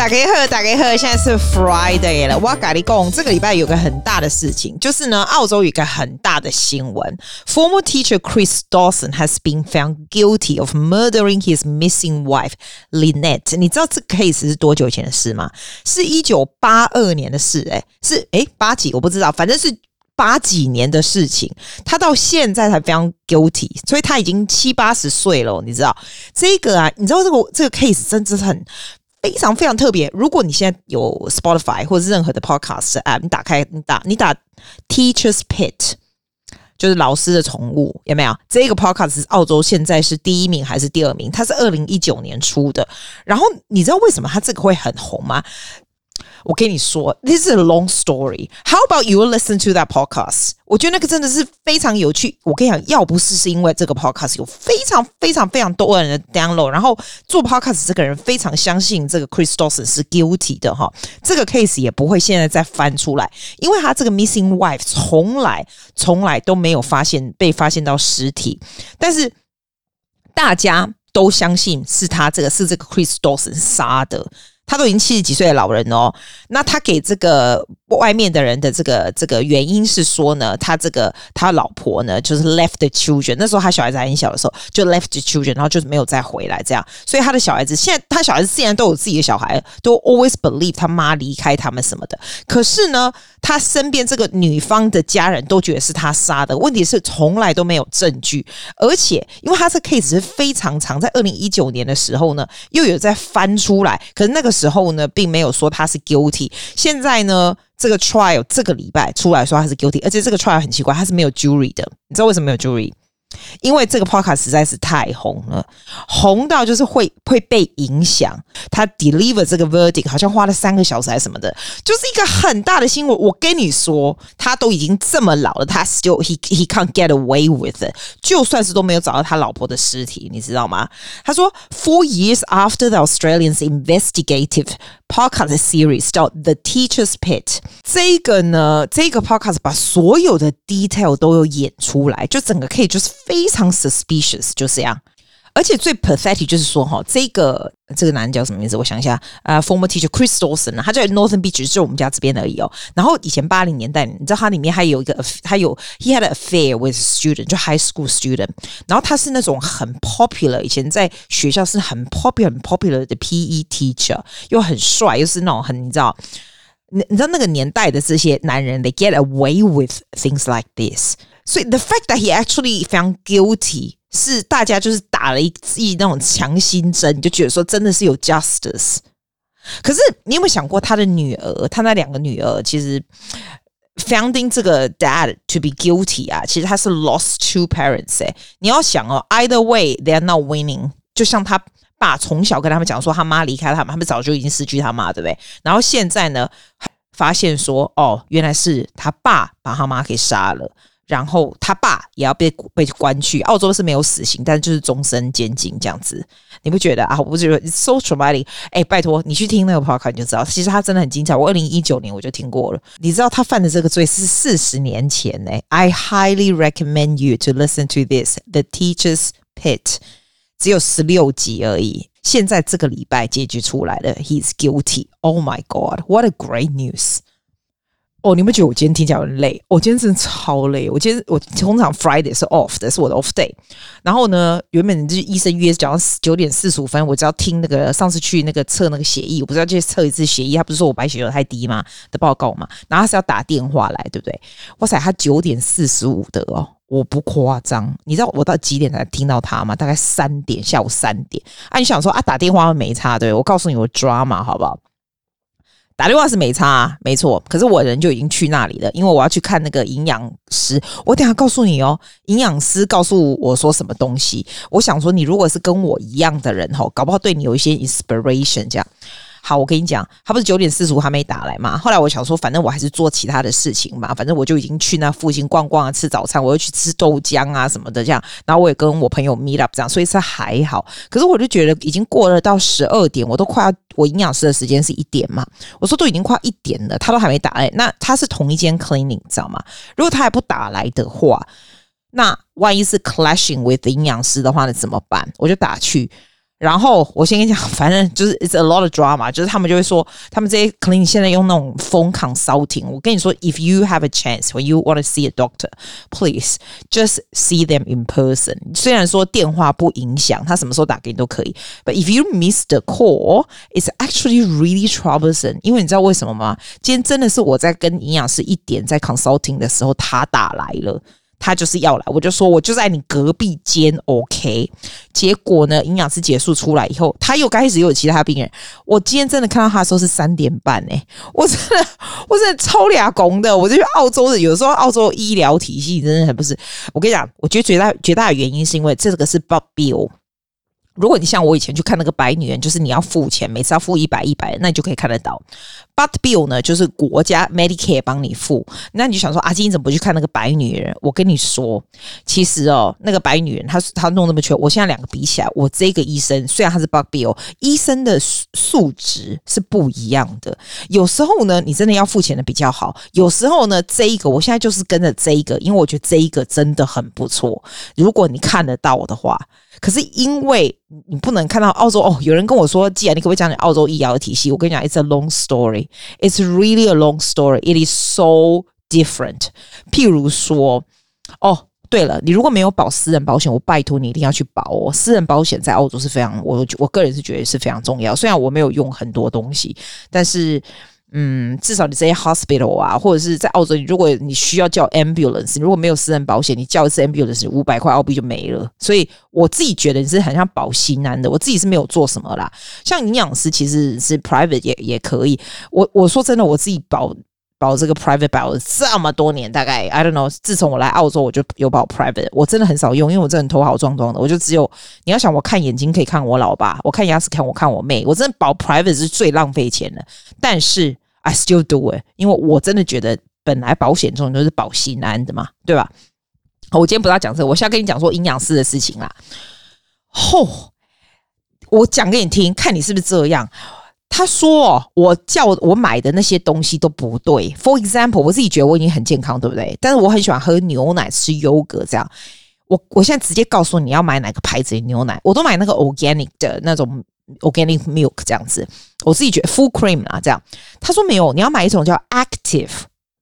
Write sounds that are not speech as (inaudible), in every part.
大家好，大家好，现在是 Friday 了。我跟你讲，这个礼拜有个很大的事情，就是呢，澳洲有一个很大的新闻。Former teacher Chris Dawson has been found guilty of murdering his missing wife Lynette。你知道这个 case 是多久以前的事吗？是一九八二年的事，欸，诶，是诶八几我不知道，反正是八几年的事情。他到现在才 found guilty，所以他已经七八十岁了。你知道这个啊？你知道这个这个 case 真的是很。非常非常特别。如果你现在有 Spotify 或者任何的 Podcast app，你打开你打你打 Teacher's Pet，就是老师的宠物，有没有？这个 Podcast 是澳洲现在是第一名还是第二名？它是二零一九年出的。然后你知道为什么它这个会很红吗？我跟你说，This is a long story. How about you listen to that podcast? 我觉得那个真的是非常有趣。我跟你讲，要不是是因为这个 podcast 有非常非常非常多人的 download，然后做 podcast 这个人非常相信这个 Chris Dawson 是 guilty 的哈，这个 case 也不会现在再翻出来，因为他这个 missing wife 从来从来都没有发现被发现到尸体，但是大家都相信是他这个是这个 Chris Dawson 杀的。他都已经七十几岁的老人哦，那他给这个外面的人的这个这个原因是说呢，他这个他老婆呢就是 left the children，那时候他小孩子还很小的时候就 left the children，然后就是没有再回来这样，所以他的小孩子现在他小孩子既然都有自己的小孩，都 always believe 他妈离开他们什么的，可是呢，他身边这个女方的家人都觉得是他杀的，问题是从来都没有证据，而且因为他这 case 是非常长，在二零一九年的时候呢，又有在翻出来，可是那个。时候呢，并没有说他是 guilty。现在呢，这个 trial 这个礼拜出来说他是 guilty，而且这个 trial 很奇怪，他是没有 jury 的。你知道为什么没有 jury？因为这个 podcast 实在是太红了，红到就是会会被影响。他 deliver 这个 verdict 好像花了三个小时还是什么的，就是一个很大的新闻。我跟你说，他都已经这么老了，他 still he he can't get away with it。就算是都没有找到他老婆的尸体，你知道吗？他说，four years after the Australians investigative podcast series 叫 The Teacher's Pit 这个呢，这个 podcast 把所有的 detail 都有演出来，就整个可以就是。非常 suspicious，就这样，而且最 pathetic 就是说，哈，这个这个男人叫什么名字？我想一下，呃，former teacher Chris Dawson 呢，他在 Northern Beach，就我们家这边而已哦。然后以前八零年代，你知道他里面还有一个，他有 he had an affair with student，就 high school student。然后他是那种很 popular，以前在学校是很 popular 很 popular 的 PE teacher，又很帅，又是那种很你知道，你你知道那个年代的这些男人，they get away with things like this。所以，the fact that he actually found guilty 是大家就是打了一剂那种强心针，就觉得说真的是有 justice。可是，你有没有想过他的女儿？他那两个女儿其实 finding 这个 dad to be guilty 啊，其实他是 lost two parents 诶。你要想哦，either way they are not winning。就像他爸从小跟他们讲说，他妈离开他们，他们早就已经失去他妈，对不对？然后现在呢，发现说，哦，原来是他爸把他妈给杀了。然后他爸也要被被关去澳洲是没有死刑，但就是终身监禁这样子，你不觉得啊？我不觉得 so traumatic。哎，拜托你去听那个 podcast 你就知道，其实他真的很精彩。我二零一九年我就听过了。你知道他犯的这个罪是四十年前呢。I highly recommend you to listen to this The Teacher's Pit，只有十六集而已。现在这个礼拜结局出来了，He's guilty。Oh my God，what a great news！哦，你们觉得我今天听起来很累？我今天真的超累。我今天我通常 Friday 是 off 的，是我的 off day。然后呢，原本就是医生约早上九点四十五分，我只要听那个上次去那个测那个血液，我不是要去测一次血液，他不是说我白血球太低吗？的报告嘛。然后他是要打电话来，对不对？哇塞，他九点四十五的哦，我不夸张。你知道我到几点才听到他吗？大概三点，下午三点。啊，你想说啊，打电话没差，对？我告诉你，我抓嘛好不好？打电话是没差啊，没错。可是我人就已经去那里了，因为我要去看那个营养师。我等下告诉你哦，营养师告诉我说什么东西。我想说，你如果是跟我一样的人吼，搞不好对你有一些 inspiration 这样。好，我跟你讲，他不是九点四十五还没打来嘛？后来我想说，反正我还是做其他的事情嘛，反正我就已经去那附近逛逛啊，吃早餐，我又去吃豆浆啊什么的这样。然后我也跟我朋友 meet up 这样，所以是还好。可是我就觉得已经过了到十二点，我都快要我营养师的时间是一点嘛。我说都已经快一点了，他都还没打来。那他是同一间 clinic，你知道吗？如果他还不打来的话，那万一是 clashing with 营养师的话，那怎么办？我就打去。然后我先跟你讲，反正就是 it's a lot of drama，就是他们就会说，他们这些 clinic 现在用那种 phone consulting。我跟你说，if you have a chance when you want to see a doctor，please just see them in person。虽然说电话不影响，他什么时候打给你都可以，but if you miss the call，it's actually really troublesome。因为你知道为什么吗？今天真的是我在跟营养师一点在 consulting 的时候，他打来了。他就是要来，我就说我就在你隔壁间，OK。结果呢，营养师结束出来以后，他又开始又有其他病人。我今天真的看到他说是三点半诶，我真的我真的超俩拱的。我就觉得澳洲的有时候澳洲医疗体系真的很不是。我跟你讲，我觉得绝大绝大的原因是因为这个是 bulk bill。如果你像我以前去看那个白女人，就是你要付钱，每次要付一百一百，那你就可以看得到。But bill 呢，就是国家 Medicare 帮你付，那你就想说阿金你怎么不去看那个白女人？我跟你说，其实哦，那个白女人她她弄那么全，我现在两个比起来，我这个医生虽然他是 But bill，医生的素质是不一样的。有时候呢，你真的要付钱的比较好；有时候呢，这一个我现在就是跟着这一个，因为我觉得这一个真的很不错。如果你看得到的话。可是因为你不能看到澳洲哦，有人跟我说，既然你可不可以讲讲澳洲医疗的体系？我跟你讲，it's a long story. It's really a long story. It is so different. 譬如说，哦，对了，你如果没有保私人保险，我拜托你一定要去保哦。私人保险在澳洲是非常，我我个人是觉得是非常重要。虽然我没有用很多东西，但是。嗯，至少你这些 hospital 啊，或者是在澳洲，如果你需要叫 ambulance，如果没有私人保险，你叫一次 ambulance 五百块澳币就没了。所以我自己觉得你是很像保心安的，我自己是没有做什么啦。像营养师其实是 private 也也可以。我我说真的，我自己保保这个 private 保了这么多年，大概 I don't know，自从我来澳洲我就有保 private，我真的很少用，因为我真的头好壮壮的，我就只有你要想我看眼睛可以看我老爸，我看牙齿看我看我妹，我真的保 private 是最浪费钱的，但是。I still do it，因为我真的觉得本来保险这种都是保心安的嘛，对吧？我今天不要讲这个，我现在跟你讲说营养师的事情啦。吼、我讲给你听，看你是不是这样。他说我叫我买的那些东西都不对。For example，我自己觉得我已经很健康，对不对？但是我很喜欢喝牛奶、吃优格这样。我我现在直接告诉你要买哪个牌子的牛奶，我都买那个 organic 的那种。Organic milk 这样子，我自己觉得 full cream 啊，这样。他说没有，你要买一种叫 active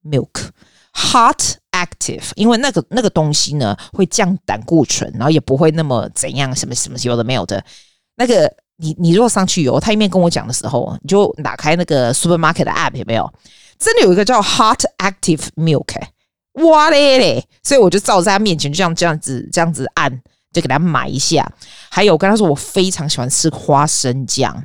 milk，hot active，因为那个那个东西呢会降胆固醇，然后也不会那么怎样，什么什么有的没有的。那个你你如果上去有，他一面跟我讲的时候，你就打开那个 supermarket 的 app 有没有？真的有一个叫 hot active milk，哇嘞嘞！所以我就照在他面前，就这样这样子这样子按。就给他买一下，还有跟他说，我非常喜欢吃花生酱。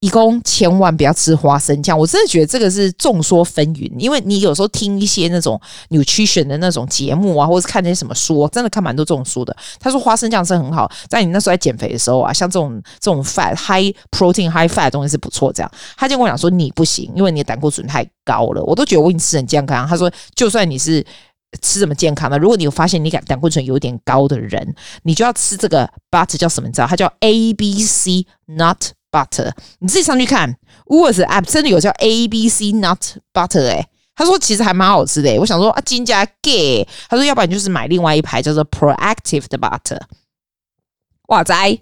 义工千万不要吃花生酱，我真的觉得这个是众说纷纭。因为你有时候听一些那种 nutrition 的那种节目啊，或者是看那些什么书，真的看蛮多这种书的。他说花生酱是很好，在你那时候在减肥的时候啊，像这种这种 fat high protein high fat 的东西是不错。这样，他就跟我讲说你不行，因为你的胆固醇太高了。我都觉得我已经吃很健康。他说就算你是。吃什么健康的？如果你有发现你胆胆固醇有点高的人，你就要吃这个 butter 叫什么？你知道？它叫 A B C nut butter。你自己上去看，Woods app 真的有叫 A B C nut butter 哎、欸，他说其实还蛮好吃的、欸。我想说啊，金家 gay，他说要不然就是买另外一排叫做 Proactive 的 butter。哇塞，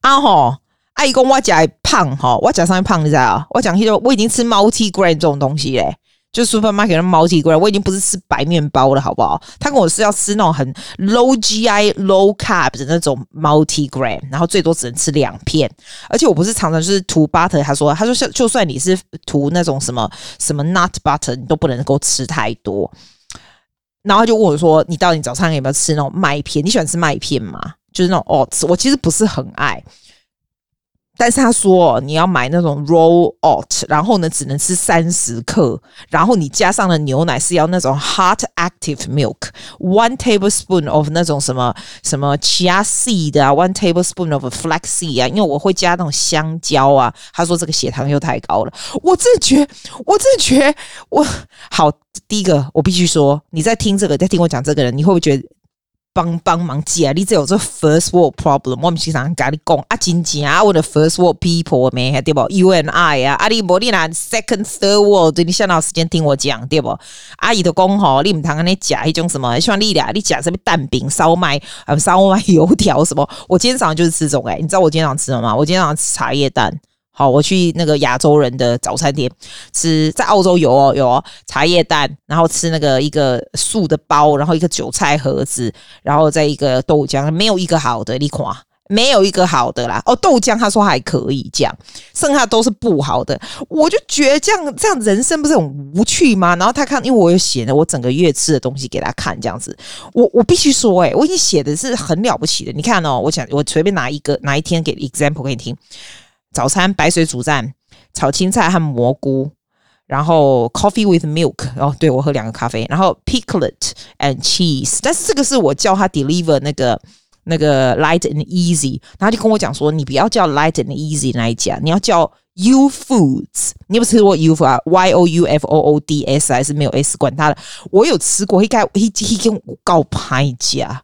啊吼，阿姨公我讲胖哈，我讲上面胖你知道？我讲起来我已经吃 multi grain 这种东西嘞、就 supermarket 的 multigrain，我已经不是吃白面包了，好不好？他跟我是要吃那种很 low GI、low carb 的那种 multigrain，然后最多只能吃两片。而且我不是常常就是涂 butter，他说，他说就就算你是涂那种什么什么 nut butter，你都不能够吃太多。然后他就问我说：“你到底早上有没有吃那种麦片？你喜欢吃麦片吗？就是那种 oats，我其实不是很爱。”但是他说你要买那种 roll out，然后呢只能吃三十克，然后你加上的牛奶是要那种 hot active milk，one tablespoon of 那种什么什么 chia seed 啊，one tablespoon of flax seed 啊，因为我会加那种香蕉啊。他说这个血糖又太高了，我真觉，我真觉我好。第一个我必须说，你在听这个，在听我讲这个人，你会不会觉得？帮帮忙解，你只有这 first world problem，我们经常跟你讲啊，真正啊，我的 first world people 没对不？You and I 啊，啊你无你那 second third world，你想到时间听我讲对不？阿姨都讲吼，你唔通安尼讲迄种什么？希望你俩你讲什么蛋饼、烧麦、烧麦油条什么？我今天早上就是吃这种诶、你知道我今天早上吃什么吗？我今天早上吃茶叶蛋。好，我去那个亚洲人的早餐店吃，在澳洲有哦有哦茶叶蛋，然后吃那个一个素的包，然后一个韭菜盒子，然后再一个豆浆，没有一个好的，你看，没有一个好的啦。哦，豆浆他说还可以这样，剩下都是不好的。我就觉得这样这样人生不是很无趣吗？然后他看，因为我有写了我整个月吃的东西给他看，这样子，我我必须说，诶，我已经写的是很了不起的。你看哦，我想我随便拿一个哪一天给 example 给你听。早餐白水煮蛋，炒青菜和蘑菇，然后 coffee with milk。哦，对，我喝两个咖啡，然后 picklet and cheese。但是这个是我叫他 deliver 那个那个 light and easy，然后就跟我讲说，你不要叫 light and easy 那一家，你要叫 you Foods。你有没有吃过 U Foods 啊？Y O U F O O D S 还是没有 S？管他的，我有吃过，一该一一跟我告拍家，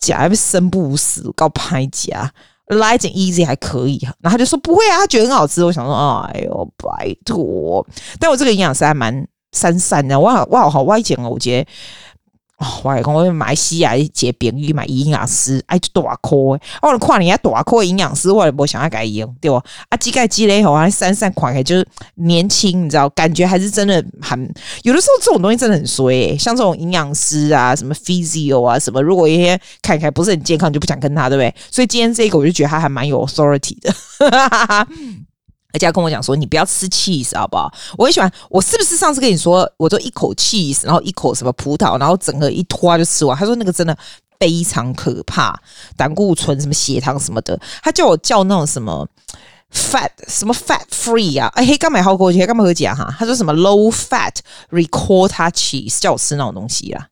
假还生不如死，告拍家。Light and easy 还可以，然后他就说不会啊，他觉得很好吃。我想说，哎呦，拜托！但我这个营养师还蛮三散的，我好我好好歪简哦，我觉得。哦，我讲，我马来西亚一节饼玉买营养师，哎，就大颗诶！我看你家大颗营养师，我也不想要改用，对不？啊，积钙积累好啊，散散款开就是年轻，你知道，感觉还是真的很。有的时候这种东西真的很衰诶、像这种营养师啊，什么 physio 啊，什么，如果一些看起来不是很健康，就不想跟他，对不对？所以今天这个我就觉得他还蛮有 authority 的。(laughs) 而且要跟我讲说，你不要吃 cheese 好不好？我很喜欢。我是不是上次跟你说，我就一口 cheese，然后一口什么葡萄，然后整个一拖就吃完？他说那个真的非常可怕，胆固醇、什么血糖什么的。他叫我叫那种什么 fat 什么 fat free 啊？哎嘿，刚买好过去，刚买回家哈。他说什么 low fat ricotta cheese，叫我吃那种东西啦。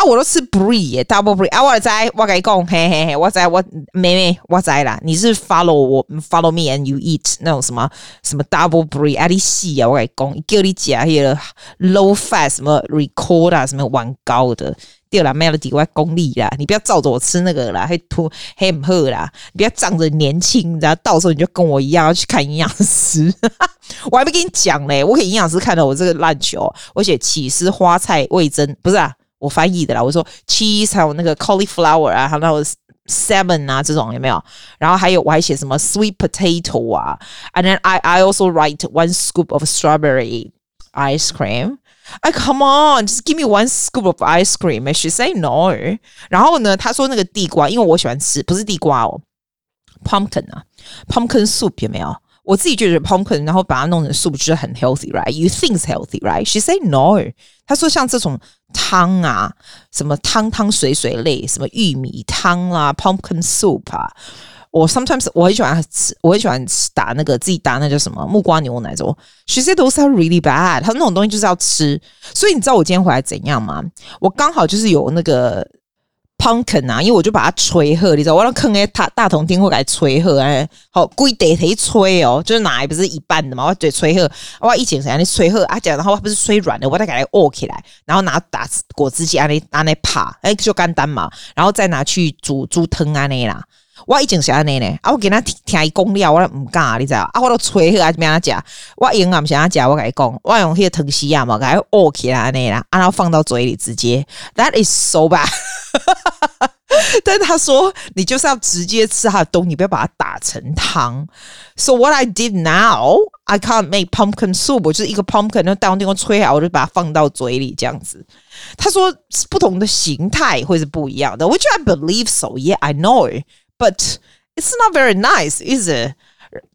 啊，我都吃 brie 耶，double brie 啊！我知，我跟你讲，嘿嘿嘿，我知，我妹妹，我知啦。你是 follow 我，follow me and you eat 那种什么什么 double brie 啊？你细啊！我跟你讲，叫你吃那个 low fat 什么 record 啊什么玩高的，对啦，Melody 我功力啦，你不要照着我吃那个啦，还吐还唔好啦，你不要仗着年轻，然后到时候你就跟我一样要去看营养师。(laughs) 我还没跟你讲嘞，我给营养师看了我这个烂球，我写起司花菜味增，不是啊。我翻译的啦，我说 cheese 还有那个 cauliflower 啊，还有 salmon 啊这种有没有？然后还有我还写什么 sweet potato 啊，and then I I also write one scoop of strawberry ice cream。哎，come on，just give me one scoop of ice cream。And she say no。然后呢，他说那个地瓜，因为我喜欢吃，不是地瓜哦，pumpkin 啊，pumpkin soup 有没有？ 我自己觉得 pumpkin，然后把它弄成 soup 就是很 healthy，right？You think's healthy，right？She say no。她说像这种汤啊，什么汤汤水水类，什么玉米汤啊，pumpkin soup 啊，我 sometimes 我很喜欢吃，我很喜欢打那个自己打那叫什么木瓜牛奶粥。She say those are really bad。她那种东西就是要吃，所以你知道我今天回来怎样吗？我刚好就是有那个。Pumpkin 啊，因为我就把它吹喝，你知道，我让坑诶大大同听会给吹喝哎，好贵得忒吹哦，就是奶不是一半的嘛，我对吹喝，我以前是让你吹喝啊，讲然后我不是吹软的，我再给它握起来，然后拿打果汁机啊那啊那趴，哎就简单嘛，然后再拿去煮煮汤啊那啦。我以前是安尼呢，啊，我给他听听伊讲了，我都唔敢，你知道？啊，我都吹喝啊，怎样讲？我永远唔想讲，我跟你讲，我用迄个汤匙啊嘛，给它握起来安尼啦，啊然后放到嘴里直接，That is so bad。(laughs) (laughs) 但是他说，你就是要直接吃它的东西，你不要把它打成汤。So what I did now, I can't make pumpkin soup，我就是一个 pumpkin，然后当地方吹好，我就把它放到嘴里这样子。他说，不同的形态会是不一样的，Which I believe so. Yeah, I know. But it's not very nice, is it?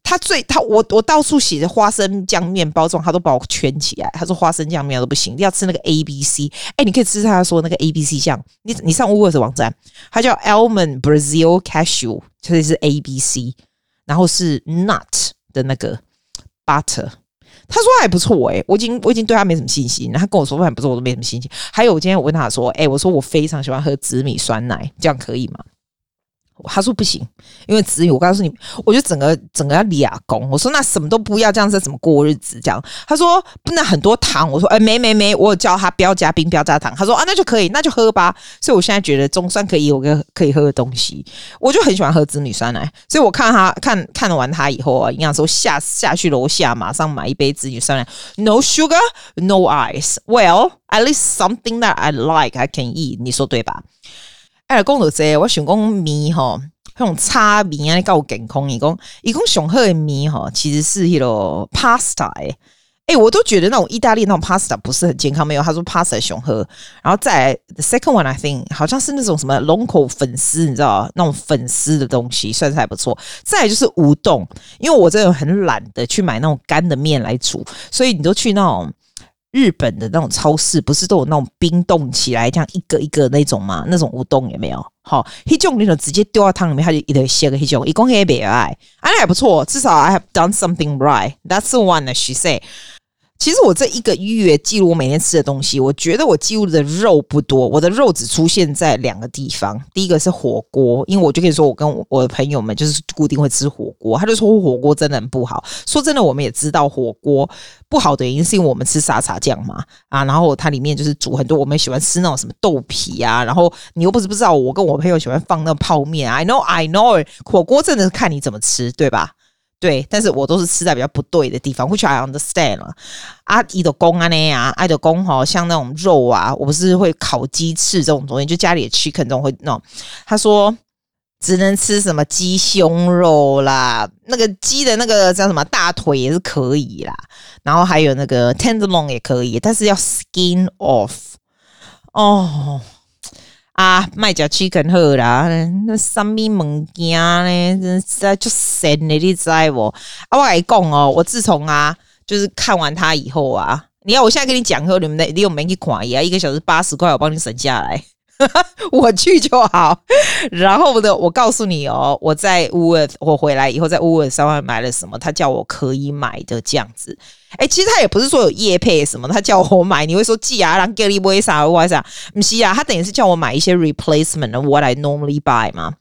他最他我我到处写着花生酱面包这种，他都把我圈起来。他说花生酱面都不行，要吃那个 A B C。哎，你可以吃他说那个 A B C 酱。你你上 Uber's 网站，它叫 Almond Brazil Cashew，就是 A B C，然后是 Nut 的那个 Butter。他说还不错哎，我已经我已经对他没什么信心。他跟我说还不错，我都没什么信心。还有我今天我问他说，哎，我说我非常喜欢喝紫米酸奶，这样可以吗？他说不行，因为子女，我告诉你，我就整个整个要俩工。我说那什么都不要，这样子怎么过日子？这样他说不能很多糖。我说哎、欸、没没没，我有叫他不要加冰，不要加糖。他说啊那就可以，那就喝吧。所以我现在觉得总算可以有个可以喝的东西。我就很喜欢喝紫女酸奶，所以我看他看看完他以后啊，营养师下下去楼下马上买一杯紫女酸奶，no sugar, no ice. Well, at least something that I like, I can eat。你说对吧？哎，讲到这，我想讲面吼，那种炒面啊，够健康。伊讲，伊讲上好的面吼，其实是迄个 pasta。哎，我都觉得那种意大利那种 pasta 不是很健康。没有，他说 pasta 上好。然后再来 the second one，I think 好像是那种什么龙口粉丝，你知道那种粉丝的东西，算是还不错。再来就是乌冬，因为我真的很懒得去买那种干的面来煮，所以你都去那种。日本的那种超市不是都有那种冰冻起来，这样一个一个那种吗？那种乌冬有没有？好，那种你就直接丢到汤里面，它就一堆些个黑种，一共也别爱，那还不错，至少 I have done something right. That's the one that she say. 其实我这一个月记录我每天吃的东西，我觉得我记录的肉不多，我的肉只出现在两个地方。第一个是火锅，因为我就可以说我跟我的朋友们就是固定会吃火锅，他就说火锅真的很不好。说真的，我们也知道火锅不好的原因是因为我们吃沙茶酱嘛，啊，然后它里面就是煮很多我们喜欢吃那种什么豆皮啊，然后你又不是不知道我跟我朋友喜欢放那泡面，I know I know，火锅真的是看你怎么吃，对吧？对，但是我都是吃在比较不对的地方，which I understand 了。阿姨的公啊那呀，爱的公哈，像那种肉啊，我不是会烤鸡翅这种东西，就家里的 chicken 这种会弄。他说只能吃什么鸡胸肉啦，那个鸡的那个叫什么大腿也是可以啦，然后还有那个 tenderloin 也可以，但是要 skin off 哦。啊，卖假 chicken 好啦，那什么物件呢？真实在就神的，你知不？啊，我来讲哦，我自从啊，就是看完它以后啊，你要我现在跟你讲说，你们的你有没去看呀？一个小时八十块，我帮你省下来，(laughs) 我去就好。然后的，我告诉你哦，我在乌尔，我回来以后在乌尔山外买了什么，他叫我可以买的这样子。哎，其实他也不是说有叶配什么，他叫我买，你会说寄啊，让给你为啥为啥？不是啊，他等于是叫我买一些 replacement of what I normally buy 嘛。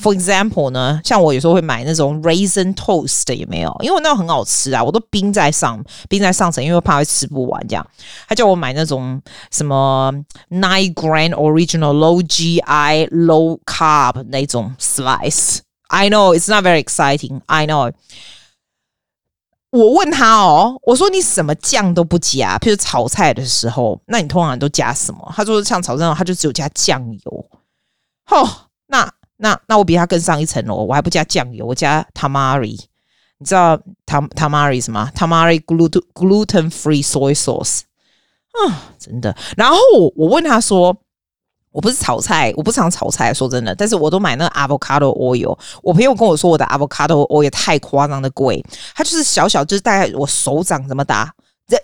For example 呢，像我有时候会买那种 raisin toast，有没有？因为那很好吃啊，我都冰在上，冰在上层，因为怕会吃不完这样。他叫我买那种什么 nine grain original low GI low carb 那种 slice。I know it's not very exciting. I know. 我问他哦，我说你什么酱都不加，譬如炒菜的时候，那你通常都加什么？他说像炒菜，他就只有加酱油。哦，那那那我比他更上一层楼，我还不加酱油，我加 tamari。你知道 tam tamari 什么？tamari gluten gluten free soy sauce。啊，真的。然后我问他说。我不是炒菜，我不常炒菜，说真的，但是我都买那个 avocado oil。我朋友跟我说，我的 avocado oil 太夸张的贵，它就是小小，就是大概我手掌这么大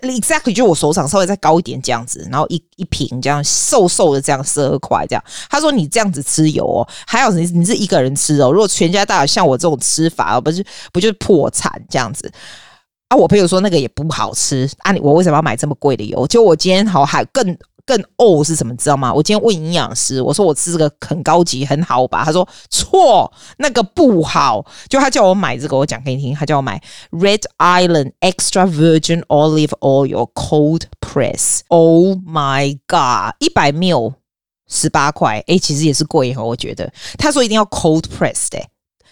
，exactly 就我手掌稍微再高一点这样子，然后一一瓶这样瘦瘦的这样十二块这样。他说你这样子吃油哦，还有你你是一个人吃哦，如果全家大小像我这种吃法哦，不是不就是破产这样子啊？我朋友说那个也不好吃啊，我为什么要买这么贵的油？就我今天好还更。更哦是什么？知道吗？我今天问营养师，我说我吃这个很高级很好吧？他说错，那个不好。就他叫我买这个，我讲给你听。他叫我买 Red Island Extra Virgin Olive Oil Cold Press。Oh my god，一百 ml 十八块，哎，其实也是贵哈，我觉得。他说一定要 Cold Press 的，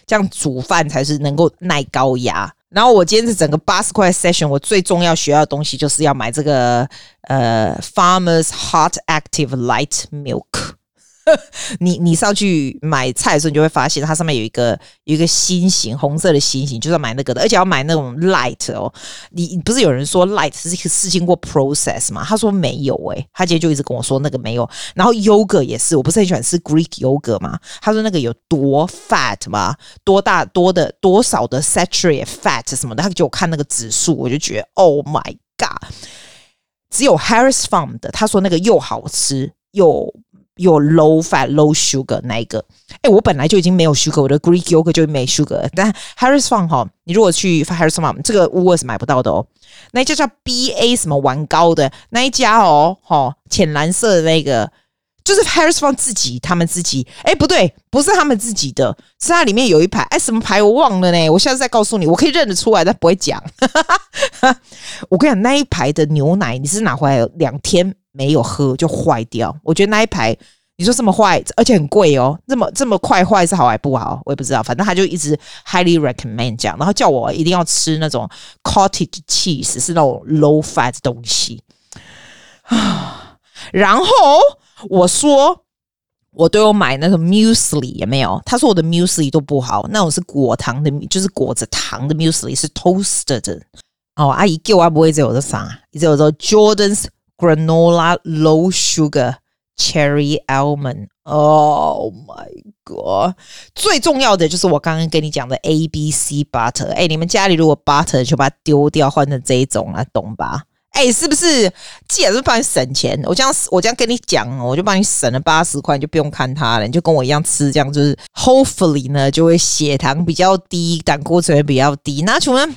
这样煮饭才是能够耐高压。然后我今天是整个八十块 session，我最重要学到的东西就是要买这个呃 Farmers Hot Active Light Milk。(laughs) 你你上去买菜的时候，你就会发现它上面有一个有一个心形，红色的心形，就是要买那个的，而且要买那种 light 哦。你不是有人说 light 是是经过 process 吗？他说没有诶、他今天就一直跟我说那个没有。然后 yogurt 也是，我不是很喜欢吃 Greek yogurt 吗？他说那个有多 fat 吗？多大多的多少的 saturated fat 什么的？他就我看那个指数，我就觉得 Oh my god！只有 Harris Farm 的，他说那个又好吃又。有 low fat low sugar 那一个？哎、我本来就已经没有 sugar，我的 Greek yogurt 就没 sugar。但 Harris Farm 哈，你如果去 Harris Farm 这个 Woolworths 是买不到的哦。那一家叫 BA 什么玩高的那一家哦，哈，浅蓝色的那个就是 Harris 放自己，他们自己，哎，不对，不是他们自己的，是它里面有一排，哎，什么牌我忘了呢？我下次再告诉你，我可以认得出来，但不会讲。(laughs) 我跟你讲，那一排的牛奶你是拿回来两天没有喝就坏掉，我觉得那一排你说这么坏，而且很贵哦，这么这么快坏是好还不好？我也不知道，反正他就一直 highly recommend 这样，然后叫我一定要吃那种 cottage cheese，是那种 low fat 的东西啊，(sighs) 然后。我说我都有买那个 muesli 有没有？他说我的 muesli 都不好，那种是果糖的，就是裹着糖的 muesli 是 toasted 的。哦，阿姨给我不会这有的啥，一直有说 Jordan's granola low sugar cherry almond。Oh my god！最重要的就是我刚刚跟你讲的 ABC butter。哎，你们家里如果 butter 就把它丢掉，换成这一种啊，懂吧？哎、是不是？既然是帮你省钱，我这样我这样跟你讲，我就帮你省了八十块，你就不用看它了，你就跟我一样吃，这样就是 hopefully 呢，就会血糖比较低，胆固醇也比较低。那请问，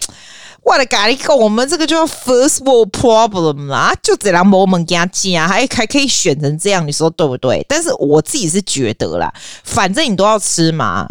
我的咖喱狗，我们这个叫 first world problem 啦，就只能我们家加，还还可以选成这样，你说对不对？但是我自己是觉得啦，反正你都要吃嘛，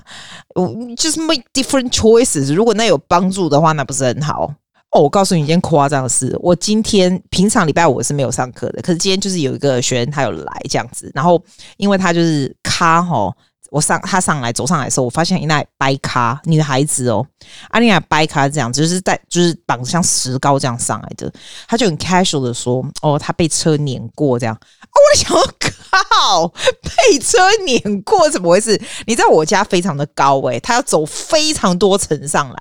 就是 make different choices。如果那有帮助的话，那不是很好。哦，我告诉你一件夸张的事，我今天平常礼拜五是没有上课的，可是今天就是有一个学员他有来这样子，然后因为他就是咖吼，我上他上来走上来的时候，我发现一那白咖女孩子哦，阿丽亚白咖这样子，就是在就是绑像石膏这样上来的，他就很 casual 的说，哦，他被车碾过这样，啊，我想说靠，被车碾过怎么回事？你在我家非常的高诶、欸，他要走非常多层上来。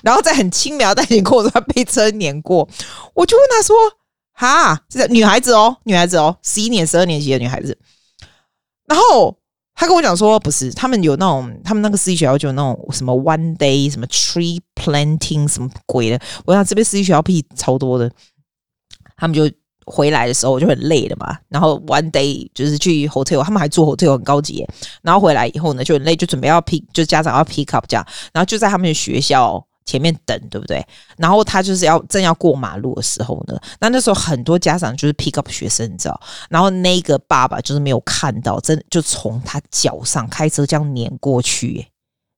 然后再很轻描淡写过，他被车碾过，我就问他说：“哈，这女孩子哦，女孩子哦，十一年、十二年级的女孩子。”然后他跟我讲说：“不是，他们有那种，他们那个私立学校就有那种什么 one day 什么 tree planting 什么鬼的。”我想这边私立学校屁超多的，他们就回来的时候就很累的嘛。然后 one day 就是去 hotel，他们还住 hotel 很高级。然后回来以后呢，就很累，就准备要 pick，就家长要 pick up 这样。然后就在他们的学校。前面等对不对？然后他就是要正要过马路的时候呢，那那时候很多家长就是 pick up 学生，你知道？然后那个爸爸就是没有看到，真就从他脚上开车这样碾过去，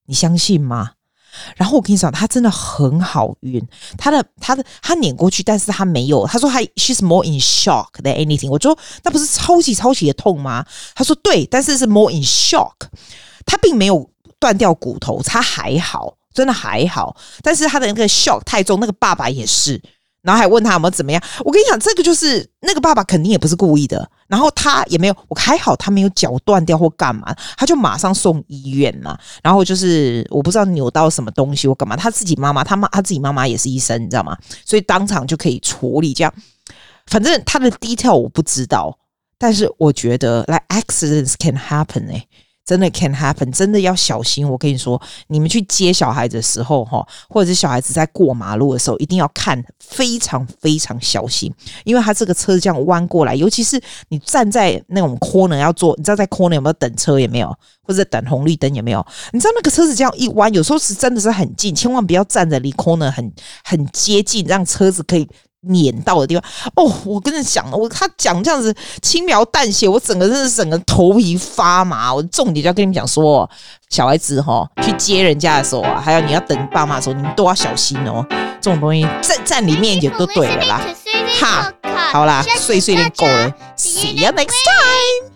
你相信吗？然后我跟你讲，他真的很好运，他的他的他碾过去，但是他没有，他说他 she's more in shock than anything。我说那不是超级超级的痛吗？他说对，但是是 more in shock，他并没有断掉骨头，他还好。真的还好，但是他的那个 shock 太重，那个爸爸也是，然后还问他有没有怎么样。我跟你讲，这个就是那个爸爸肯定也不是故意的，然后他也没有，我还好他没有脚断掉或干嘛，他就马上送医院嘛。然后就是我不知道扭到什么东西或干嘛，他自己妈妈他妈他自己妈妈也是医生，你知道吗？所以当场就可以处理这样。反正他的 detail 我不知道，但是我觉得来、like、accidents can happen 哎、欸。真的 can happen，真的要小心。我跟你说，你们去接小孩子的时候，哈，或者是小孩子在过马路的时候，一定要看非常非常小心，因为他这个车这样弯过来，尤其是你站在那种 corner 要坐，你知道在 corner 有没有等车？有没有？或者等红绿灯有没有？你知道那个车子这样一弯，有时候是真的是很近，千万不要站着离 corner 很很接近，让车子可以。碾到的地方哦，我跟你讲了，我他讲这样子轻描淡写，我整个真是整个头皮发麻。我重点就要跟你们讲说，小孩子哈去接人家的时候啊，还有你要等爸妈的时候，你们都要小心哦。这种东西站站里面也都对了啦。哈，好啦，碎碎念够了，See you next time。